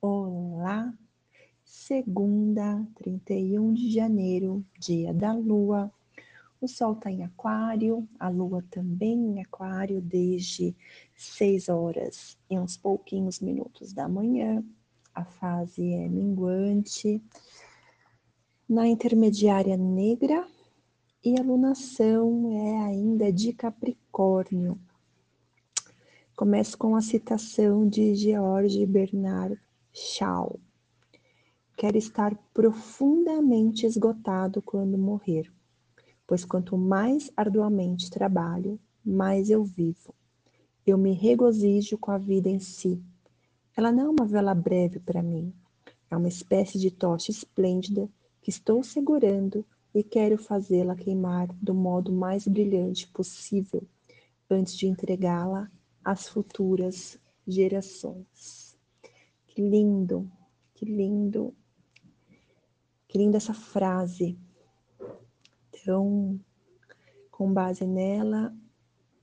Olá, segunda, 31 de janeiro, dia da lua. O sol está em Aquário, a lua também em Aquário, desde 6 horas e uns pouquinhos minutos da manhã. A fase é minguante. Na intermediária negra, e a lunação é ainda de Capricórnio. Começo com a citação de George Bernard Shaw. Quero estar profundamente esgotado quando morrer, pois quanto mais arduamente trabalho, mais eu vivo. Eu me regozijo com a vida em si. Ela não é uma vela breve para mim, é uma espécie de tocha esplêndida que estou segurando e quero fazê-la queimar do modo mais brilhante possível antes de entregá-la às futuras gerações. Que lindo, que lindo, que linda essa frase. Então, com base nela,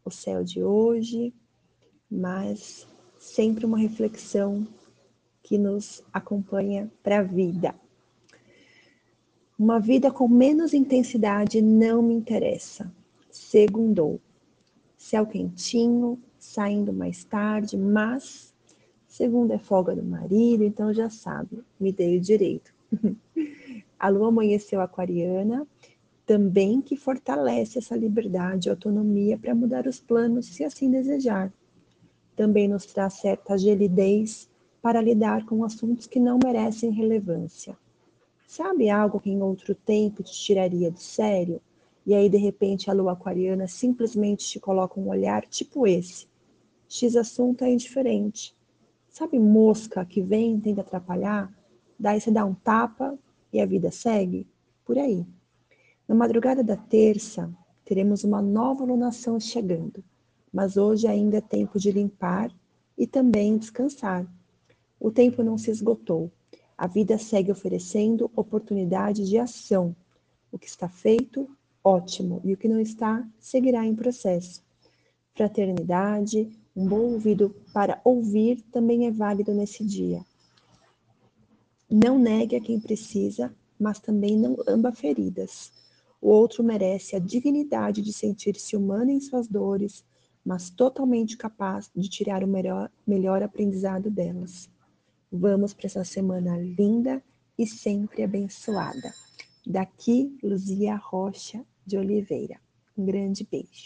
o céu de hoje, mas sempre uma reflexão que nos acompanha para a vida. Uma vida com menos intensidade não me interessa. Segundou. Céu quentinho, saindo mais tarde, mas Segundo é folga do marido, então já sabe, me dei o direito. a lua amanheceu aquariana, também que fortalece essa liberdade e autonomia para mudar os planos, se assim desejar. Também nos traz certa agilidez para lidar com assuntos que não merecem relevância. Sabe algo que em outro tempo te tiraria de sério? E aí, de repente, a lua aquariana simplesmente te coloca um olhar tipo esse. X assunto é indiferente. Sabe mosca que vem tenta atrapalhar? Daí você dá um tapa e a vida segue? Por aí. Na madrugada da terça, teremos uma nova lunação chegando, mas hoje ainda é tempo de limpar e também descansar. O tempo não se esgotou. A vida segue oferecendo oportunidade de ação. O que está feito, ótimo, e o que não está, seguirá em processo. Fraternidade, um bom ouvido para ouvir também é válido nesse dia. Não negue a quem precisa, mas também não amba feridas. O outro merece a dignidade de sentir-se humano em suas dores, mas totalmente capaz de tirar o melhor, melhor aprendizado delas. Vamos para essa semana linda e sempre abençoada. Daqui, Luzia Rocha de Oliveira. Um grande beijo.